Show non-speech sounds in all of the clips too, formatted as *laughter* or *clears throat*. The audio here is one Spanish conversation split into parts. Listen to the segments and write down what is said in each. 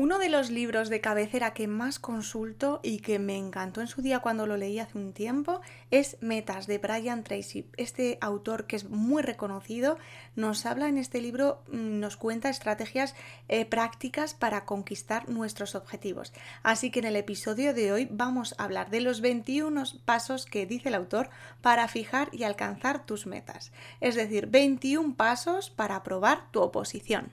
Uno de los libros de cabecera que más consulto y que me encantó en su día cuando lo leí hace un tiempo es Metas de Brian Tracy. Este autor que es muy reconocido nos habla en este libro, mm, nos cuenta estrategias eh, prácticas para conquistar nuestros objetivos. Así que en el episodio de hoy vamos a hablar de los 21 pasos que dice el autor para fijar y alcanzar tus metas. Es decir, 21 pasos para aprobar tu oposición.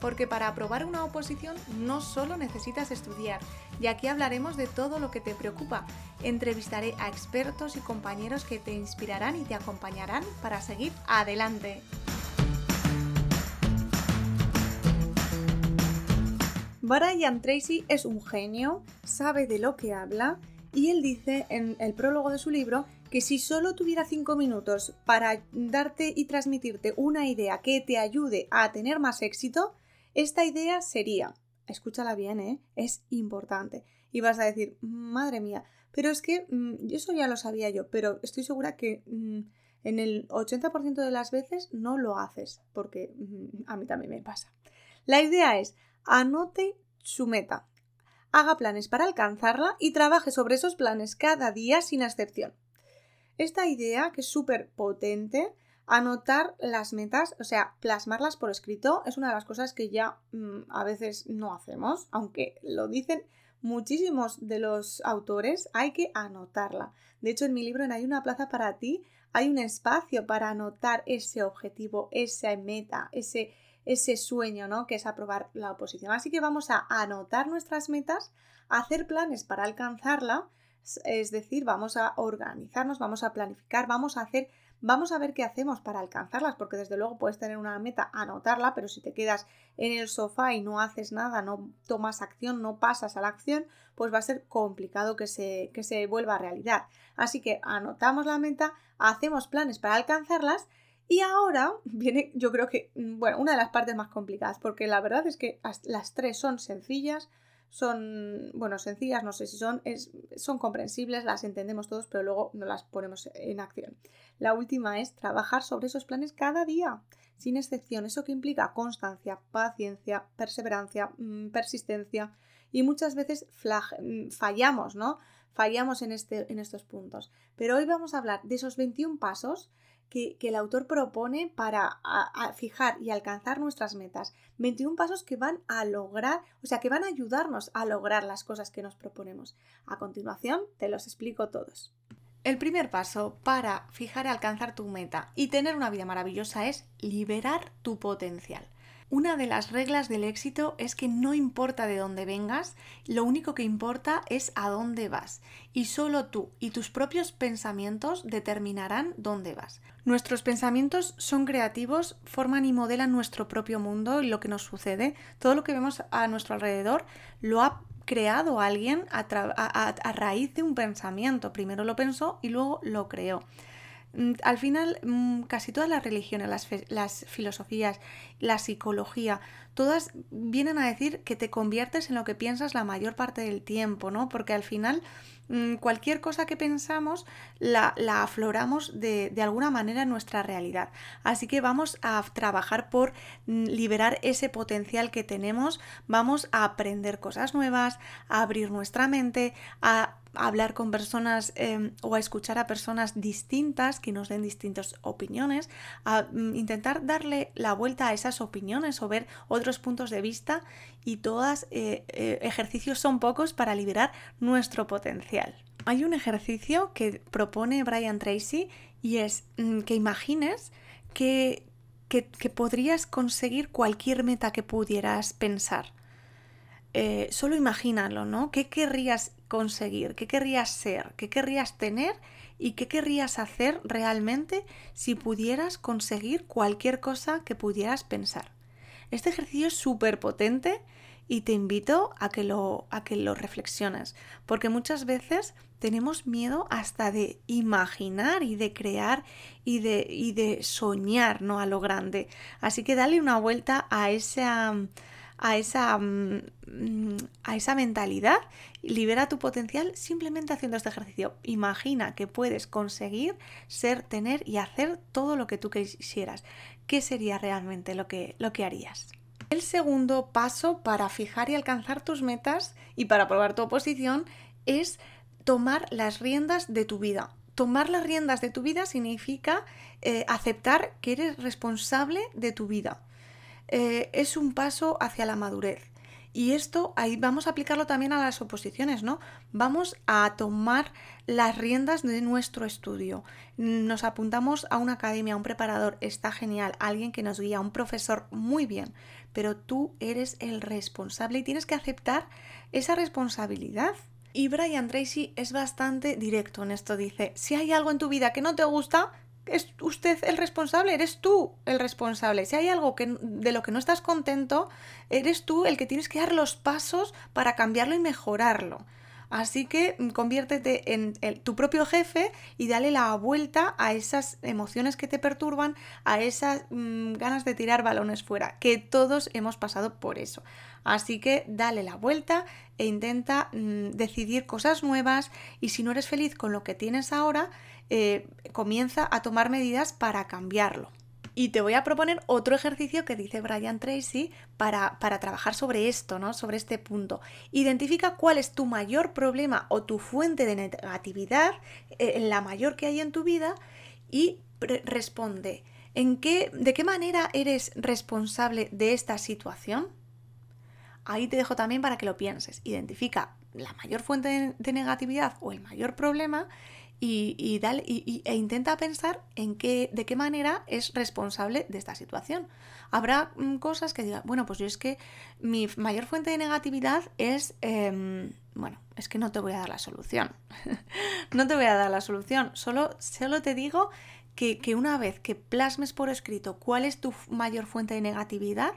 porque para aprobar una oposición no solo necesitas estudiar, y aquí hablaremos de todo lo que te preocupa. Entrevistaré a expertos y compañeros que te inspirarán y te acompañarán para seguir adelante. Brian Tracy es un genio, sabe de lo que habla y él dice en el prólogo de su libro que si solo tuviera 5 minutos para darte y transmitirte una idea que te ayude a tener más éxito, esta idea sería, escúchala bien, ¿eh? es importante. Y vas a decir, madre mía, pero es que mm, eso ya lo sabía yo, pero estoy segura que mm, en el 80% de las veces no lo haces, porque mm, a mí también me pasa. La idea es, anote su meta, haga planes para alcanzarla y trabaje sobre esos planes cada día sin excepción. Esta idea, que es súper potente, Anotar las metas, o sea, plasmarlas por escrito, es una de las cosas que ya mm, a veces no hacemos, aunque lo dicen muchísimos de los autores, hay que anotarla. De hecho, en mi libro en Hay una plaza para ti, hay un espacio para anotar ese objetivo, esa meta, ese, ese sueño, ¿no? Que es aprobar la oposición. Así que vamos a anotar nuestras metas, hacer planes para alcanzarla, es decir, vamos a organizarnos, vamos a planificar, vamos a hacer Vamos a ver qué hacemos para alcanzarlas, porque desde luego puedes tener una meta, anotarla, pero si te quedas en el sofá y no haces nada, no tomas acción, no pasas a la acción, pues va a ser complicado que se, que se vuelva realidad. Así que anotamos la meta, hacemos planes para alcanzarlas y ahora *laughs* viene, yo creo que, mm, bueno, una de las partes más complicadas, porque la verdad es que las tres son sencillas, son, bueno, sencillas, no sé si son, son comprensibles, las entendemos todos, pero luego no las ponemos en acción. La última es trabajar sobre esos planes cada día, sin excepción. Eso que implica constancia, paciencia, perseverancia, mm, persistencia y muchas veces mm, fallamos, ¿no? Fallamos en, este, en estos puntos. Pero hoy vamos a hablar de esos 21 pasos que, el autor propone para fijar y alcanzar nuestras metas. 21 pasos que van a lograr, o sea, que van a ayudarnos a lograr las cosas que nos proponemos. A continuación, te los explico todos. El primer paso para fijar y alcanzar tu meta y tener una vida maravillosa es liberar tu potencial. Una de las reglas del éxito es que no importa de dónde vengas, lo único que importa es a dónde vas. Y solo tú y tus propios pensamientos determinarán dónde vas. Nuestros pensamientos son creativos, forman y modelan nuestro propio mundo y lo que nos sucede. Todo lo que vemos a nuestro alrededor lo ha creado alguien a, raíz de un pensamiento. Primero lo pensó y luego lo creó. Mm, al final, mm, casi todas las religiones, las, filosofías, la psicología, todas vienen a decir que te conviertes en lo que piensas la mayor parte del tiempo, ¿no? Porque al final mm, cualquier cosa que pensamos la, afloramos de, de, alguna manera en nuestra realidad. Así que vamos a trabajar por liberar ese potencial que tenemos, vamos a aprender cosas nuevas, a abrir nuestra mente, a hablar con personas em, o a escuchar a personas distintas que nos den distintas opiniones, a mm, intentar darle la vuelta a opiniones o ver otros puntos de vista y todos eh, eh, ejercicios son pocos para liberar nuestro potencial. Hay un ejercicio que propone Brian Tracy y es mm, que imagines que, que, podrías conseguir cualquier meta que pudieras pensar. Eh, solo imagínalo, ¿no? ¿Qué querrías conseguir, qué querrías ser, qué querrías tener y qué querrías hacer realmente si pudieras conseguir cualquier cosa que pudieras pensar. Este ejercicio es súper potente y te invito a que lo, a que lo reflexiones, porque muchas veces tenemos miedo hasta de imaginar y de crear y de, y de soñar ¿no? a lo grande. Así que dale una vuelta a esa, a esa, mm, a esa mentalidad, libera tu potencial simplemente haciendo este ejercicio. Imagina que puedes conseguir ser, tener y hacer todo lo que tú quisieras. ¿Qué sería realmente lo que, lo que harías? El segundo paso para fijar y alcanzar tus metas y para probar tu oposición es tomar las riendas de tu vida. Tomar las riendas de tu vida significa eh, aceptar que eres responsable de tu vida. Eh, es un paso hacia la madurez. Y esto ahí vamos a aplicarlo también a las oposiciones, ¿no? Vamos a tomar las riendas de nuestro estudio. Nos apuntamos a una academia, a un preparador, está genial, alguien que nos guía, un profesor, muy bien, pero tú eres el responsable y tienes que aceptar esa responsabilidad. Y Brian Tracy es bastante directo en esto. Dice, si hay algo en tu vida que no te gusta, es usted el responsable, eres tú el responsable. Si hay algo que, de lo que no estás contento, eres tú el que tienes que dar los pasos para cambiarlo y mejorarlo. Así que mm, conviértete en tu propio jefe y dale la vuelta a esas emociones que te perturban, a esas mm, ganas de tirar balones fuera, que todos hemos pasado por eso. Así que dale la vuelta e intenta mm, decidir cosas nuevas y si no eres feliz con lo que tienes ahora, eh, comienza a tomar medidas para cambiarlo. Y te voy a proponer otro ejercicio que dice Brian Tracy para, para, trabajar sobre esto, ¿no? Sobre este punto. Identifica cuál es tu mayor problema o tu fuente de negatividad, eh, la mayor que hay en tu vida, y responde. ¿En qué, ¿De qué manera eres responsable de esta situación? Ahí te dejo también para que lo pienses. Identifica la mayor fuente de negatividad o el mayor problema y, e intenta pensar en qué, de qué manera es responsable de esta situación. Habrá mm, cosas que digan, bueno, pues yo es que mi mayor fuente de negatividad es, em, bueno, es que no te voy a dar la solución. *laughs* no te voy a dar la solución, solo, solo te digo que, una vez que plasmes por escrito cuál es tu mayor fuente de negatividad,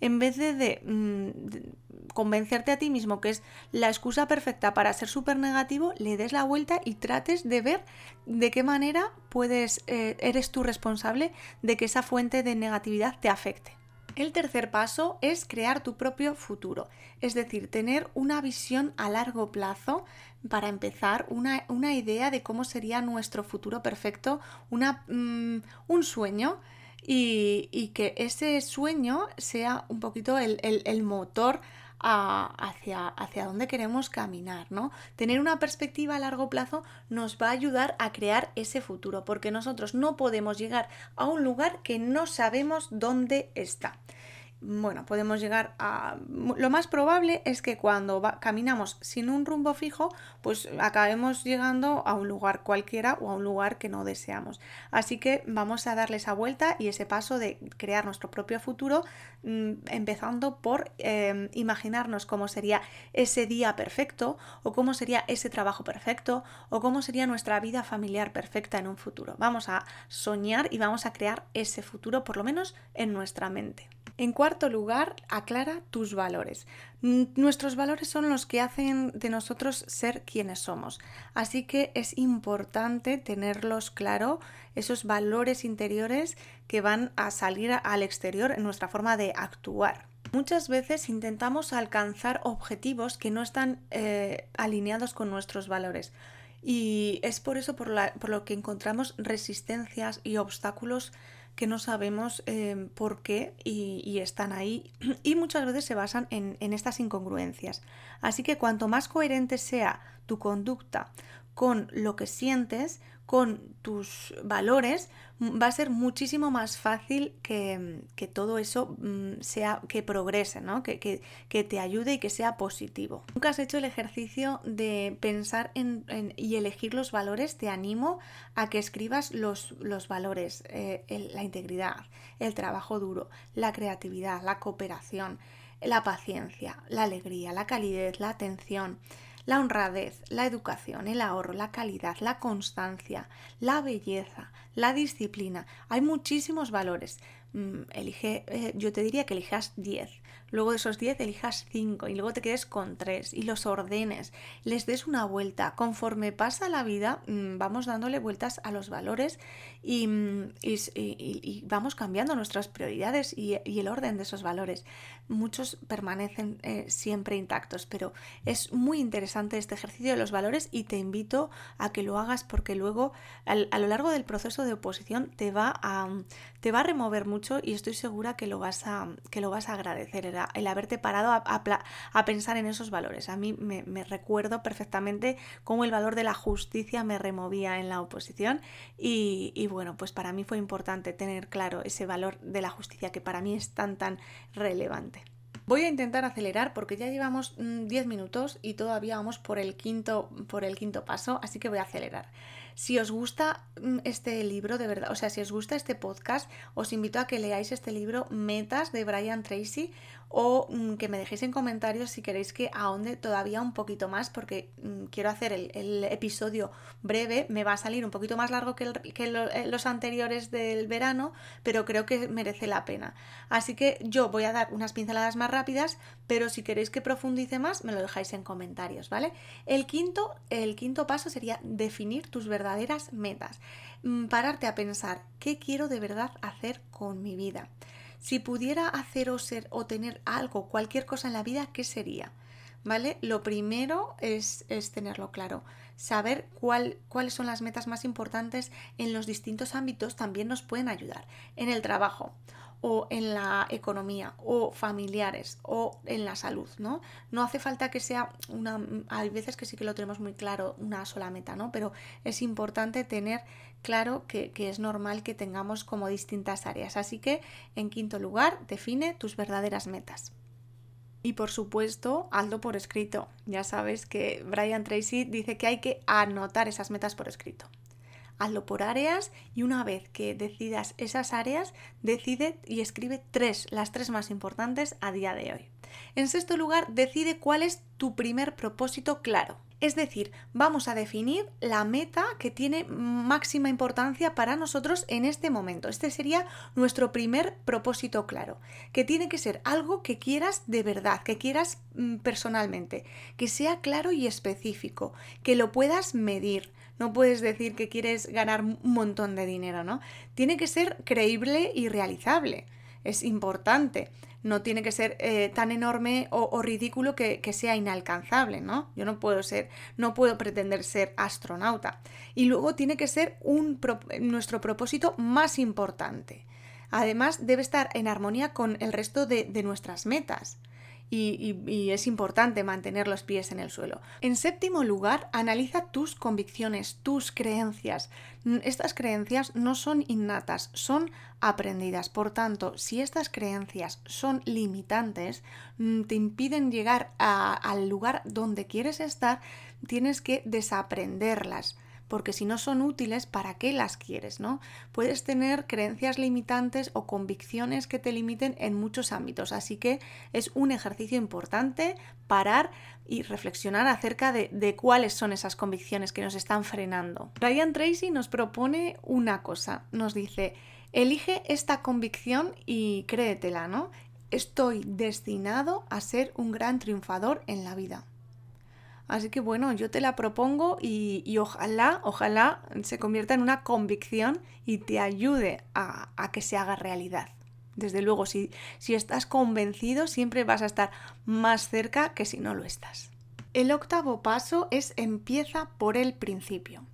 en vez de, mm, convencerte a ti mismo que es la excusa perfecta para ser súper negativo, le des la vuelta y trates de ver de qué manera puedes, eh, eres tú responsable de que esa fuente de negatividad te afecte. El tercer paso es crear tu propio futuro, es decir, tener una visión a largo plazo para empezar, una, idea de cómo sería nuestro futuro perfecto, una, mm, un sueño y, que ese sueño sea un poquito el, el motor hacia, hacia dónde queremos caminar, ¿no? Tener una perspectiva a largo plazo nos va a ayudar a crear ese futuro, porque nosotros no podemos llegar a un lugar que no sabemos dónde está bueno, podemos llegar a... Lo más probable es que cuando caminamos sin un rumbo fijo, pues acabemos llegando a un lugar cualquiera o a un lugar que no deseamos. Así que vamos a darle esa vuelta y ese paso de crear nuestro propio futuro, mm, empezando por em, imaginarnos cómo sería ese día perfecto o cómo sería ese trabajo perfecto o cómo sería nuestra vida familiar perfecta en un futuro. Vamos a soñar y vamos a crear ese futuro, por lo menos en nuestra mente. En cuarto lugar, aclara tus valores. Nuestros valores son los que hacen de nosotros ser quienes somos. Así que es importante tenerlos claro, esos valores interiores que van a salir al exterior en nuestra forma de actuar. Muchas veces intentamos alcanzar objetivos que no están eh, alineados con nuestros valores. Y es por eso por, por lo que encontramos resistencias y obstáculos que no sabemos em, por qué y, están ahí *clears throat* y muchas veces se basan en estas incongruencias. Así que cuanto más coherente sea tu conducta con lo que sientes, con tus valores, va a ser muchísimo más fácil que, todo eso mm, sea, que progrese, ¿no? que, que, te ayude y que sea positivo. Nunca has hecho el ejercicio de pensar en, y elegir los valores, te animo a que escribas los, los valores, eh, la integridad, el trabajo duro, la creatividad, la cooperación, la paciencia, la alegría, la calidez, la atención la honradez, la educación, el ahorro, la calidad, la constancia, la belleza, la disciplina. Hay muchísimos valores. Mm, elige, eh, yo te diría que elijas 10. luego de esos 10 elijas 5 y luego te quedes con 3 y los ordenes, les des una vuelta. Conforme pasa la vida, mm, vamos dándole vueltas a los valores y, mm, vamos cambiando nuestras prioridades y, el orden de esos valores. Muchos permanecen eh, siempre intactos, pero es muy interesante este ejercicio de los valores y te invito a que lo hagas porque luego a lo largo del proceso de oposición te va a, te va a remover mucho y estoy segura que lo vas a, que lo vas a agradecer, el, haberte parado a, pensar en esos valores. A mí me, recuerdo perfectamente cómo el valor de la justicia me removía en la oposición y, y bueno, pues para mí fue importante tener claro ese valor de la justicia que para mí es tan tan relevante. Voy a intentar acelerar porque ya llevamos 10 mm, minutos y todavía vamos por el quinto, por el quinto paso, así que voy a acelerar. Si os gusta mm, este libro, de verdad, o sea, si os gusta este podcast, os invito a que leáis este libro Metas de Brian Tracy o mm, que me dejéis en comentarios si queréis que ahonde todavía un poquito más porque mm, quiero hacer el, episodio breve, me va a salir un poquito más largo que, eh, los anteriores del verano, pero creo que merece la pena. Así que yo voy a dar unas pinceladas más rápidas, pero si queréis que profundice más, me lo dejáis en comentarios, ¿vale? El quinto, el quinto paso sería definir tus verdaderas metas. Mm, pararte a pensar, ¿qué quiero de verdad hacer con mi vida? Si pudiera hacer o ser o tener algo, cualquier cosa en la vida, ¿qué sería? ¿Vale? Lo primero es, es tenerlo claro. Saber cuál, cuáles son las metas más importantes en los distintos ámbitos también nos pueden ayudar. En el trabajo o en la economía o familiares o en la salud, ¿no? No hace falta que sea una, hay veces que sí que lo tenemos muy claro, una sola meta, ¿no? Pero es importante tener claro que, es normal que tengamos como distintas áreas. Así que, en quinto lugar, define tus verdaderas metas. Y por supuesto, hazlo por escrito. Ya sabes que Brian Tracy dice que hay que anotar esas metas por escrito hazlo por áreas y una vez que decidas esas áreas, decide y escribe tres, las tres más importantes a día de hoy. En sexto lugar, decide cuál es tu primer propósito claro. Es decir, vamos a definir la meta que tiene máxima importancia para nosotros en este momento. Este sería nuestro primer propósito claro, que tiene que ser algo que quieras de verdad, que quieras mm, personalmente, que sea claro y específico, que lo puedas medir, no puedes decir que quieres ganar un montón de dinero, ¿no? Tiene que ser creíble y realizable. Es importante. No tiene que ser eh, tan enorme o, ridículo que, sea inalcanzable, ¿no? Yo no puedo ser, no puedo pretender ser astronauta. Y luego tiene que ser un, nuestro propósito más importante. Además, debe estar en armonía con el resto de nuestras metas y, es importante mantener los pies en el suelo. En séptimo lugar, analiza tus convicciones, tus creencias. Estas creencias no son innatas, son aprendidas. Por tanto, si estas creencias son limitantes, mm, te impiden llegar al lugar donde quieres estar, tienes que desaprenderlas porque si no son útiles, ¿para qué las quieres? ¿no? Puedes tener creencias limitantes o convicciones que te limiten en muchos ámbitos, así que es un ejercicio importante parar y reflexionar acerca de, de cuáles son esas convicciones que nos están frenando. Ryan Tracy nos propone una cosa, nos dice, elige esta convicción y créetela, ¿no? Estoy destinado a ser un gran triunfador en la vida. Así que bueno, yo te la propongo y, ojalá, ojalá se convierta en una convicción y te ayude a, que se haga realidad. Desde luego, si, si estás convencido, siempre vas a estar más cerca que si no lo estás. El octavo paso es empieza por el principio.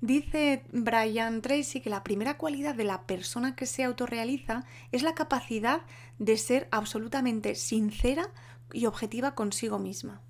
Dice Brian Tracy que la primera cualidad de la persona que se autorrealiza es la capacidad de ser absolutamente sincera y objetiva consigo misma.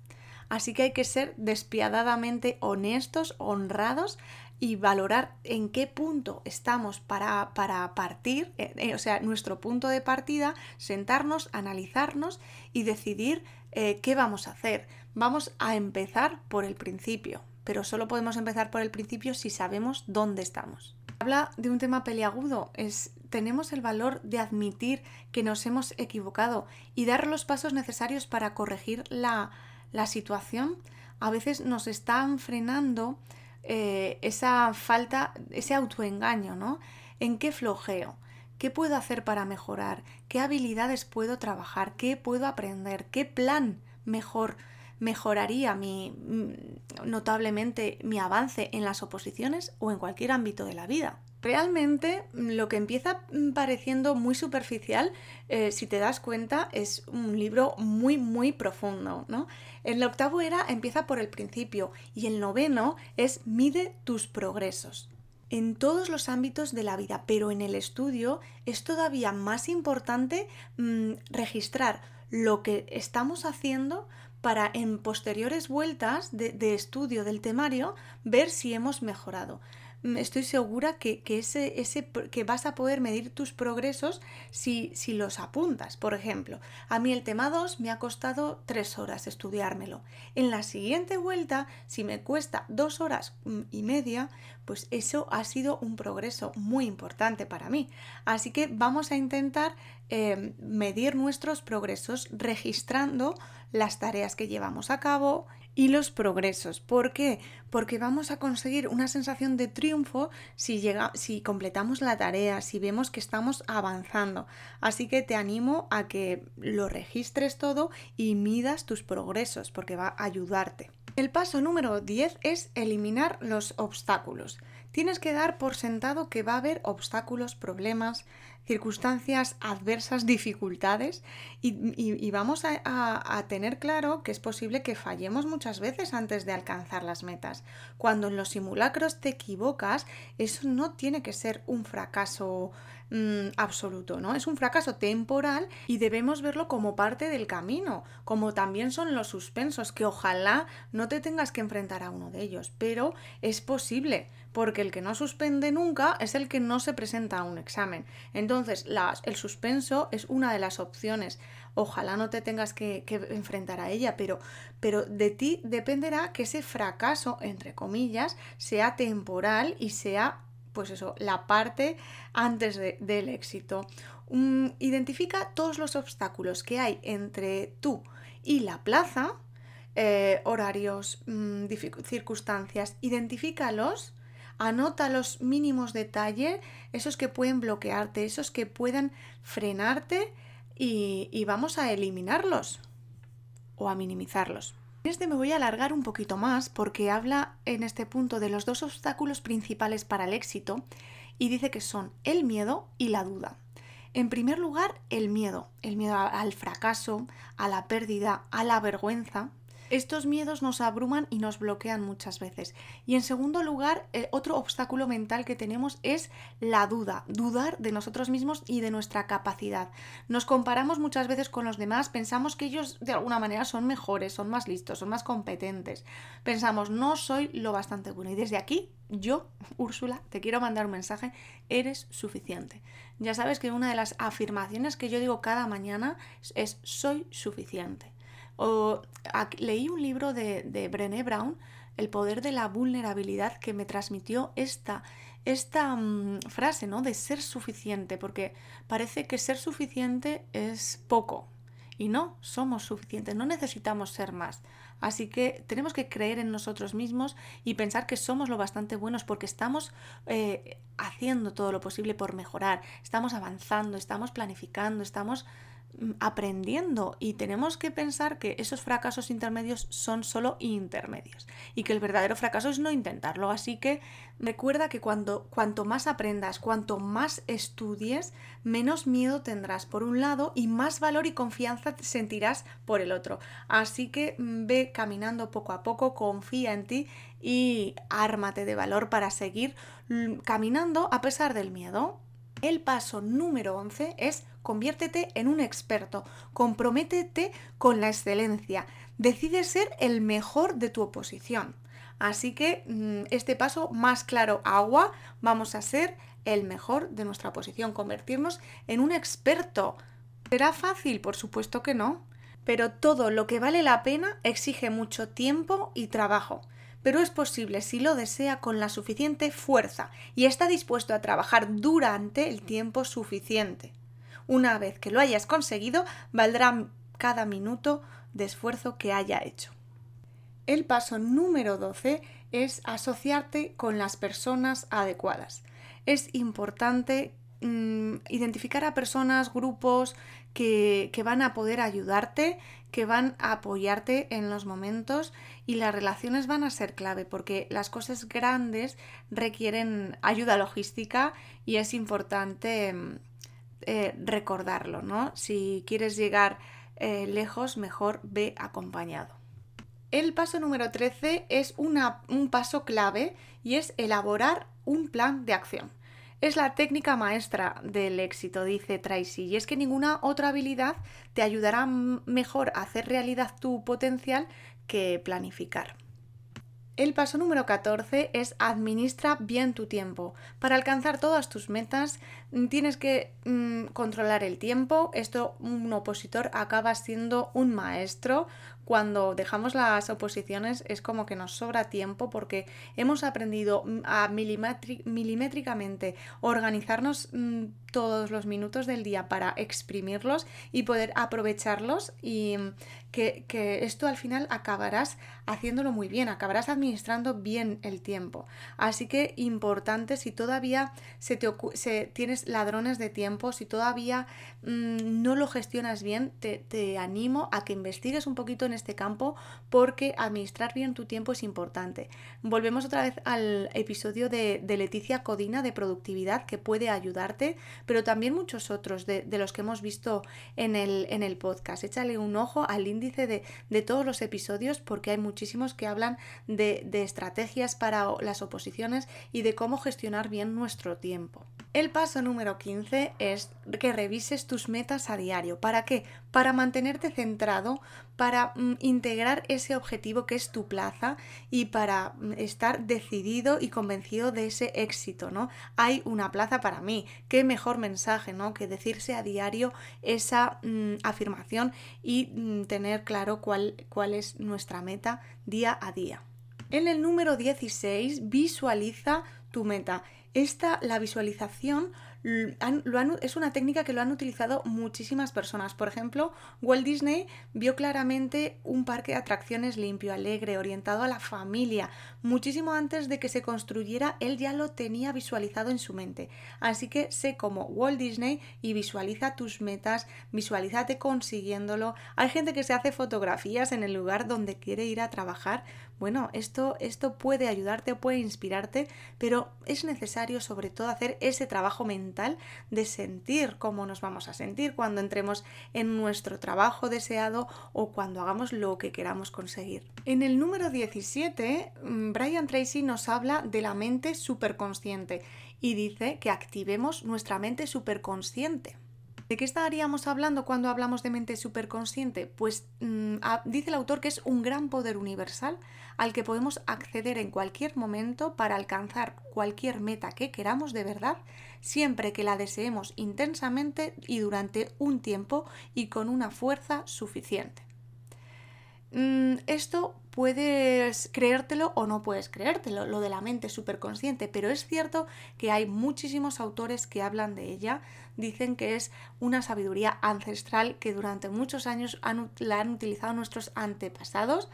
Así que hay que ser despiadadamente honestos, honrados y valorar en qué punto estamos para, partir, eh, eh, o sea, nuestro punto de partida, sentarnos, analizarnos y decidir eh, qué vamos a hacer. Vamos a empezar por el principio, pero solo podemos empezar por el principio si sabemos dónde estamos. Habla de un tema peliagudo, es tenemos el valor de admitir que nos hemos equivocado y dar los pasos necesarios para corregir la, la situación a veces nos están frenando eh, esa falta, ese autoengaño, ¿no? ¿En qué flojeo? ¿Qué puedo hacer para mejorar? ¿Qué habilidades puedo trabajar? ¿Qué puedo aprender? ¿Qué plan mejor mejoraría mi, mm, notablemente mi avance en las oposiciones o en cualquier ámbito de la vida? Realmente mm, lo que empieza mm, pareciendo muy superficial, eh, si te das cuenta, es un libro muy, muy profundo, ¿no? El octavo era empieza por el principio y el noveno es mide tus progresos en todos los ámbitos de la vida, pero en el estudio es todavía más importante mm, registrar lo que estamos haciendo para en posteriores vueltas de, de, estudio del temario ver si hemos mejorado. Estoy segura que, ese, ese, que vas a poder medir tus progresos si, si los apuntas. Por ejemplo, a mí el tema 2 me ha costado 3 horas estudiármelo. En la siguiente vuelta, si me cuesta 2 horas mm, y media, pues eso ha sido un progreso muy importante para mí. Así que vamos a intentar eh, medir nuestros progresos registrando las tareas que llevamos a cabo y los progresos. ¿Por qué? Porque vamos a conseguir una sensación de triunfo si, llega, si completamos la tarea, si vemos que estamos avanzando. Así que te animo a que lo registres todo y midas tus progresos porque va a ayudarte. El paso número 10 es eliminar los obstáculos. Tienes que dar por sentado que va a haber obstáculos, problemas, circunstancias adversas, dificultades y, vamos a, tener claro que es posible que fallemos muchas veces antes de alcanzar las metas. Cuando en los simulacros te equivocas, eso no tiene que ser un fracaso mm, absoluto, ¿no? Es un fracaso temporal y debemos verlo como parte del camino, como también son los suspensos, que ojalá no te tengas que enfrentar a uno de ellos, pero es posible porque el que no suspende nunca es el que no se presenta a un examen. Entonces, el suspenso es una de las opciones. Ojalá no te tengas que, enfrentar a ella, pero, pero de ti dependerá que ese fracaso, entre comillas, sea temporal y sea, pues eso, la parte antes del éxito. identifica todos los obstáculos que hay entre tú y la plaza, eh, horarios, mm, circunstancias, identifícalos Anota los mínimos detalles, esos que pueden bloquearte, esos que puedan frenarte y, vamos a eliminarlos o a minimizarlos. Este me voy a alargar un poquito más porque habla en este punto de los dos obstáculos principales para el éxito y dice que son el miedo y la duda. En primer lugar, el miedo, el miedo al fracaso, a la pérdida, a la vergüenza, estos miedos nos abruman y nos bloquean muchas veces. Y en segundo lugar, eh, otro obstáculo mental que tenemos es la duda, dudar de nosotros mismos y de nuestra capacidad. Nos comparamos muchas veces con los demás, pensamos que ellos de alguna manera son mejores, son más listos, son más competentes. Pensamos, no soy lo bastante bueno. Y desde aquí, yo, *laughs* Úrsula, te quiero mandar un mensaje, eres suficiente. Ya sabes que una de las afirmaciones que yo digo cada mañana es soy suficiente. Leí un libro de, Brené Brown, El poder de la vulnerabilidad, que me transmitió esta, mm, frase, ¿no? De ser suficiente, porque parece que ser suficiente es poco. Y no, somos suficientes, no necesitamos ser más. Así que tenemos que creer en nosotros mismos y pensar que somos lo bastante buenos porque estamos eh, haciendo todo lo posible por mejorar, estamos avanzando, estamos planificando, estamos aprendiendo y tenemos que pensar que esos fracasos intermedios son solo intermedios y que el verdadero fracaso es no intentarlo. Así que recuerda que cuando, cuanto más aprendas, cuanto más estudies, menos miedo tendrás por un lado y más valor y confianza sentirás por el otro. Así que mm, ve caminando poco a poco, confía en ti y ármate de valor para seguir mm, caminando a pesar del miedo. El paso número 11 es conviértete en un experto, comprométete con la excelencia, decide ser el mejor de tu oposición. Así que mm, este paso más claro agua, vamos a ser el mejor de nuestra oposición, convertirnos en un experto. ¿Será fácil? Por supuesto que no. Pero todo lo que vale la pena exige mucho tiempo y trabajo pero es posible si lo desea con la suficiente fuerza y está dispuesto a trabajar durante el tiempo suficiente. Una vez que lo hayas conseguido, valdrá cada minuto de esfuerzo que haya hecho. El paso número 12 es asociarte con las personas adecuadas. Es importante mm, identificar a personas, grupos que, que van a poder ayudarte, que van a apoyarte en los momentos y las relaciones van a ser clave porque las cosas grandes requieren ayuda logística y es importante mm, eh, recordarlo, ¿no? Si quieres llegar eh, lejos, mejor ve acompañado. El paso número 13 es un paso clave y es elaborar un plan de acción. Es la técnica maestra del éxito, dice Tracy, y es que ninguna otra habilidad te ayudará mejor a hacer realidad tu potencial que planificar. El paso número 14 es administra bien tu tiempo. Para alcanzar todas tus metas mm, tienes que mm, controlar el tiempo. Esto un opositor acaba siendo un maestro cuando dejamos las oposiciones es como que nos sobra tiempo porque hemos aprendido a milimétricamente organizarnos mm, todos los minutos del día para exprimirlos y poder aprovecharlos y mm, que, esto al final acabarás haciéndolo muy bien, acabarás administrando bien el tiempo. Así que importante si todavía se te tienes ladrones de tiempo, si todavía mm, no lo gestionas bien, te, te animo a que investigues un poquito en este campo porque administrar bien tu tiempo es importante. Volvemos otra vez al episodio de, Leticia Codina de productividad que puede ayudarte, pero también muchos otros de, los que hemos visto en el, en el podcast. Échale un ojo al índice de, todos los episodios porque hay muchísimos que hablan de, de estrategias para las oposiciones y de cómo gestionar bien nuestro tiempo. El paso número 15 es que revises tus metas a diario. ¿Para qué? Para mantenerte centrado, para mm, integrar ese objetivo que es tu plaza y para mm, estar decidido y convencido de ese éxito, ¿no? Hay una plaza para mí. Qué mejor mensaje, ¿no? Que decirse a diario esa mm, afirmación y tener claro cuál, cuál es nuestra meta día a día. En el número 16, visualiza tu meta. Esta, la visualización, es una técnica que lo han utilizado muchísimas personas. Por ejemplo, Walt Disney vio claramente un parque de atracciones limpio, alegre, orientado a la familia. Muchísimo antes de que se construyera, él ya lo tenía visualizado en su mente. Así que sé como Walt Disney y visualiza tus metas, visualízate consiguiéndolo. Hay gente que se hace fotografías en el lugar donde quiere ir a trabajar bueno, esto, esto puede ayudarte, puede inspirarte, pero es necesario sobre todo hacer ese trabajo mental de sentir cómo nos vamos a sentir cuando entremos en nuestro trabajo deseado o cuando hagamos lo que queramos conseguir. En el número 17, mm, Brian Tracy nos habla de la mente superconsciente y dice que activemos nuestra mente superconsciente. ¿De qué estaríamos hablando cuando hablamos de mente superconsciente? Pues mm, dice el autor que es un gran poder universal al que podemos acceder en cualquier momento para alcanzar cualquier meta que queramos de verdad, siempre que la deseemos intensamente y durante un tiempo y con una fuerza suficiente. Mm, esto puedes creértelo o no puedes creértelo, lo de la mente superconsciente, pero es cierto que hay muchísimos autores que hablan de ella, dicen que es una sabiduría ancestral que durante muchos años la han utilizado nuestros antepasados.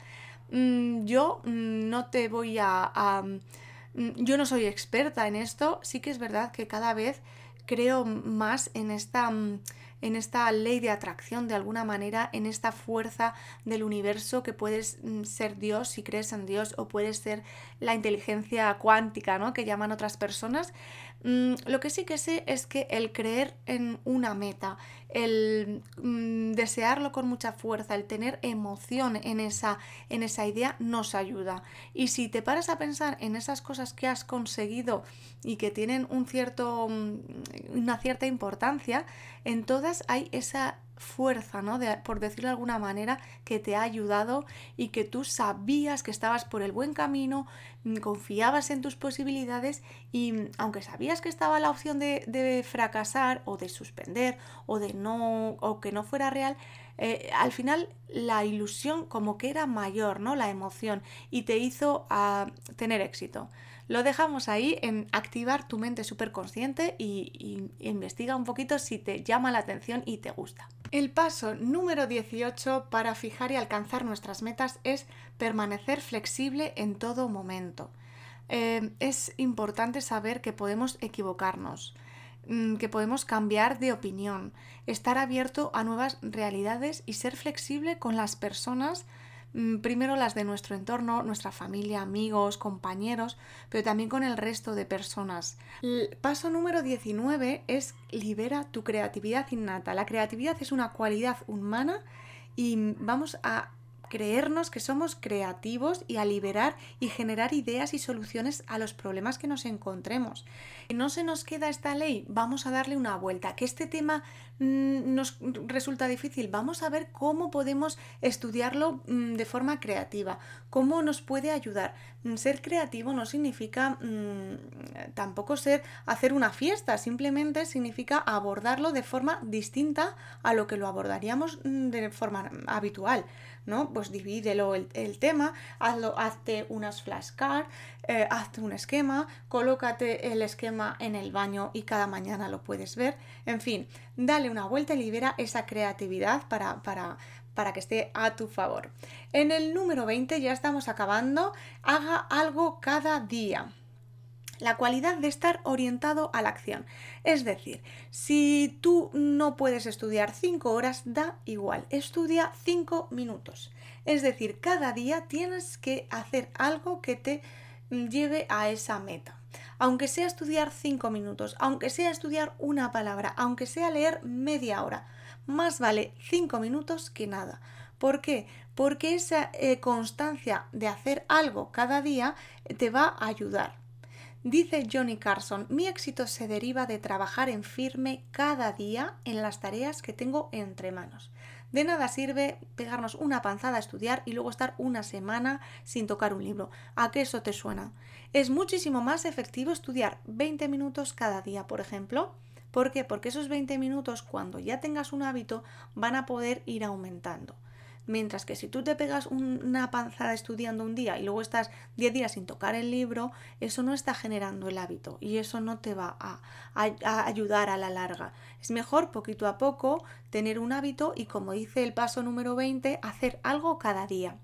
Mm, yo mm, no te voy a, Yo no soy experta en esto, sí que es verdad que cada vez creo más en esta en esta ley de atracción de alguna manera, en esta fuerza del universo que puedes mm, ser Dios si crees en Dios o puedes ser la inteligencia cuántica, ¿no? Que llaman otras personas. Mm, lo que sí que sé es que el creer en una meta, el mm, desearlo con mucha fuerza, el tener emoción en esa, en esa idea nos ayuda. Y si te paras a pensar en esas cosas que has conseguido y que tienen un cierto, una cierta importancia, en todas hay esa fuerza, ¿no? por decirlo de alguna manera, que te ha ayudado y que tú sabías que estabas por el buen camino, mm, confiabas en tus posibilidades y mm, aunque sabías que estaba la opción de, fracasar o de suspender o de no o que no fuera real, eh, al final la ilusión como que era mayor, ¿no? La emoción y te hizo ah, tener éxito. Lo dejamos ahí en activar tu mente superconsciente y, y investiga un poquito si te llama la atención y te gusta. El paso número 18 para fijar y alcanzar nuestras metas es permanecer flexible en todo momento. Eh, es importante saber que podemos equivocarnos. mm, que podemos cambiar de opinión, estar abierto a nuevas realidades y ser flexible con las personas primero las de nuestro entorno, nuestra familia, amigos, compañeros, pero también con el resto de personas. El paso número 19 es libera tu creatividad innata. La creatividad es una cualidad humana y vamos a creernos que somos creativos y a liberar y generar ideas y soluciones a los problemas que nos encontremos. No se nos queda esta ley, vamos a darle una vuelta. Que este tema mm, nos resulta difícil, vamos a ver cómo podemos estudiarlo mm, de forma creativa, cómo nos puede ayudar. Mm, ser creativo no significa tampoco ser hacer una fiesta, simplemente significa abordarlo de forma distinta a lo que lo abordaríamos de forma habitual. ¿No? Pues divídelo el, tema, hazlo, hazte unas flashcards, eh, hazte un esquema, colócate el esquema en el baño y cada mañana lo puedes ver. En fin, dale una vuelta y libera esa creatividad para, para, para que esté a tu favor. En el número 20 ya estamos acabando. Haga algo cada día la cualidad de estar orientado a la acción. Es decir, si tú no puedes estudiar 5 horas, da igual, estudia 5 minutos. Es decir, cada día tienes que hacer algo que te lleve a esa meta. Aunque sea estudiar 5 minutos, aunque sea estudiar una palabra, aunque sea leer media hora, más vale 5 minutos que nada. ¿Por qué? Porque esa eh, constancia de hacer algo cada día te va a ayudar. Dice Johnny Carson, mi éxito se deriva de trabajar en firme cada día en las tareas que tengo entre manos. De nada sirve pegarnos una panzada a estudiar y luego estar una semana sin tocar un libro. ¿A qué eso te suena? Es muchísimo más efectivo estudiar 20 minutos cada día, por ejemplo. ¿Por qué? Porque esos 20 minutos, cuando ya tengas un hábito, van a poder ir aumentando. Mientras que si tú te pegas una panzada estudiando un día y luego estás 10 días sin tocar el libro, eso no está generando el hábito y eso no te va a, ayudar a la larga. Es mejor poquito a poco tener un hábito y como dice el paso número 20, hacer algo cada día.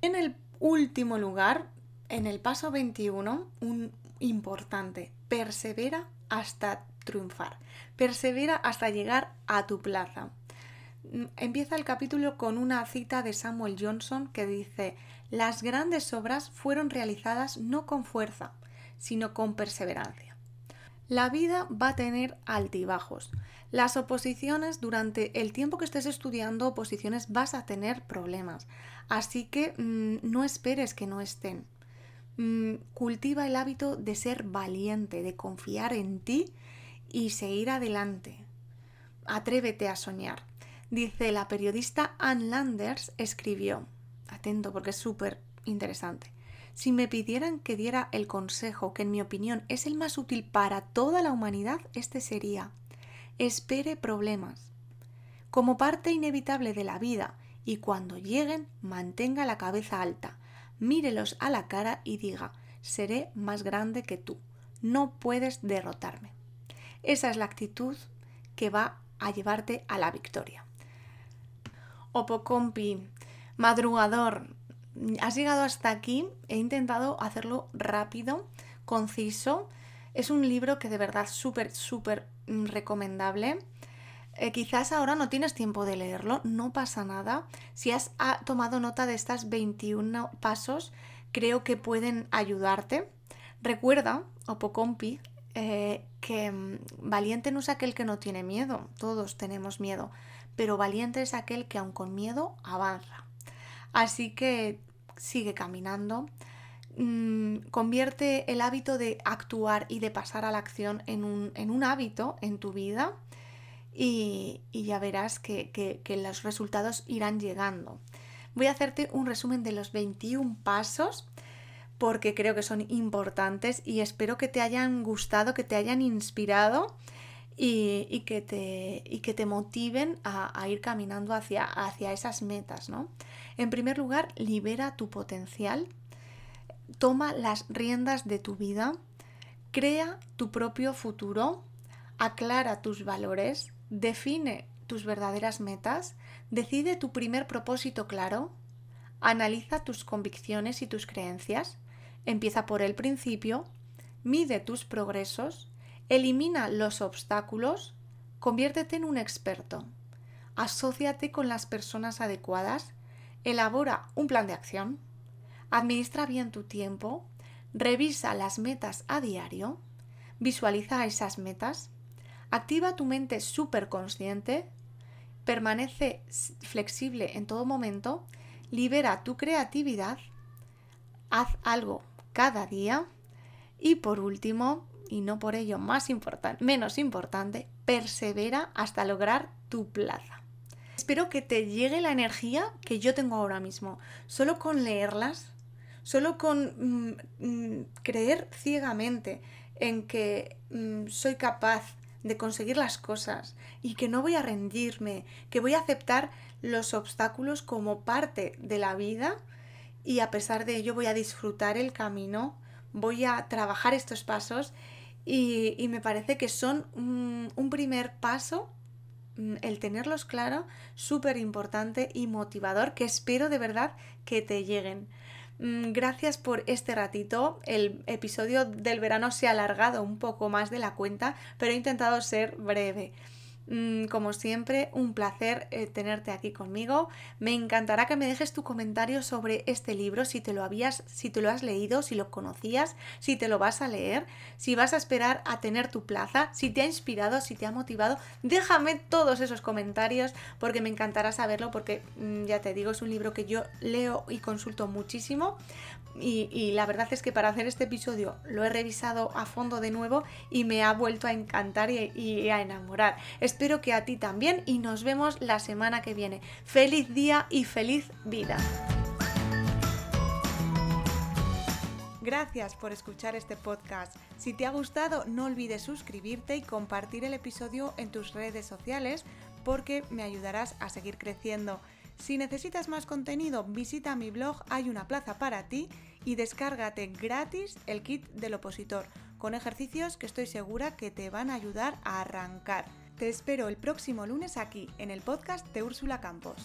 En el último lugar, en el paso 21, un importante, persevera hasta triunfar. Persevera hasta llegar a tu plaza. Empieza el capítulo con una cita de Samuel Johnson que dice, las grandes obras fueron realizadas no con fuerza, sino con perseverancia. La vida va a tener altibajos. Las oposiciones, durante el tiempo que estés estudiando oposiciones, vas a tener problemas. Así que mm, no esperes que no estén. Mm, cultiva el hábito de ser valiente, de confiar en ti y seguir adelante. Atrévete a soñar. Dice la periodista Ann Landers escribió, atento porque es súper interesante, si me pidieran que diera el consejo que en mi opinión es el más útil para toda la humanidad, este sería, espere problemas. Como parte inevitable de la vida y cuando lleguen, mantenga la cabeza alta, mírelos a la cara y diga, seré más grande que tú, no puedes derrotarme. Esa es la actitud que va a llevarte a la victoria. Opocompi, madrugador. Has llegado hasta aquí, he intentado hacerlo rápido, conciso. Es un libro que de verdad súper, súper recomendable. Eh, quizás ahora no tienes tiempo de leerlo, no pasa nada. Si has tomado nota de estas 21 pasos, creo que pueden ayudarte. Recuerda, Opocompi, eh, que mm, valiente no es aquel que no tiene miedo, todos tenemos miedo pero valiente es aquel que aun con miedo avanza. Así que sigue caminando, mm, convierte el hábito de actuar y de pasar a la acción en un, hábito en tu vida y, ya verás que, que, los resultados irán llegando. Voy a hacerte un resumen de los 21 pasos porque creo que son importantes y espero que te hayan gustado, que te hayan inspirado y, que, te, y que te motiven a, ir caminando hacia, hacia esas metas. ¿no? En primer lugar, libera tu potencial, toma las riendas de tu vida, crea tu propio futuro, aclara tus valores, define tus verdaderas metas, decide tu primer propósito claro, analiza tus convicciones y tus creencias, empieza por el principio, mide tus progresos, Elimina los obstáculos, conviértete en un experto, asóciate con las personas adecuadas, elabora un plan de acción, administra bien tu tiempo, revisa las metas a diario, visualiza esas metas, activa tu mente superconsciente, permanece flexible en todo momento, libera tu creatividad, haz algo cada día y por último, y no por ello más menos importante, persevera hasta lograr tu plaza. Espero que te llegue la energía que yo tengo ahora mismo. Solo con leerlas, solo con mm, mm, creer ciegamente en que mm, soy capaz de conseguir las cosas y que no voy a rendirme, que voy a aceptar los obstáculos como parte de la vida y a pesar de ello voy a disfrutar el camino, voy a trabajar estos pasos y, me parece que son un primer paso mm, el tenerlos claro, súper importante y motivador, que espero de verdad que te lleguen. Mm, gracias por este ratito. El episodio del verano se ha alargado un poco más de la cuenta, pero he intentado ser breve. Mm, como siempre, un placer eh, tenerte aquí conmigo. Me encantará que me dejes tu comentario sobre este libro, si te lo habías, si te lo has leído, si lo conocías, si te lo vas a leer, si vas a esperar a tener tu plaza, si te ha inspirado, si te ha motivado. Déjame todos esos comentarios porque me encantará saberlo porque mm, ya te digo, es un libro que yo leo y consulto muchísimo y, la verdad es que para hacer este episodio lo he revisado a fondo de nuevo y me ha vuelto a encantar y, a enamorar. Espero que a ti también y nos vemos la semana que viene. Feliz día y feliz vida. Gracias por escuchar este podcast. Si te ha gustado, no olvides suscribirte y compartir el episodio en tus redes sociales porque me ayudarás a seguir creciendo. Si necesitas más contenido, visita mi blog Hay una plaza para ti y descárgate gratis el kit del opositor, con ejercicios que estoy segura que te van a ayudar a arrancar. Te espero el próximo lunes aquí, en el podcast de Úrsula Campos.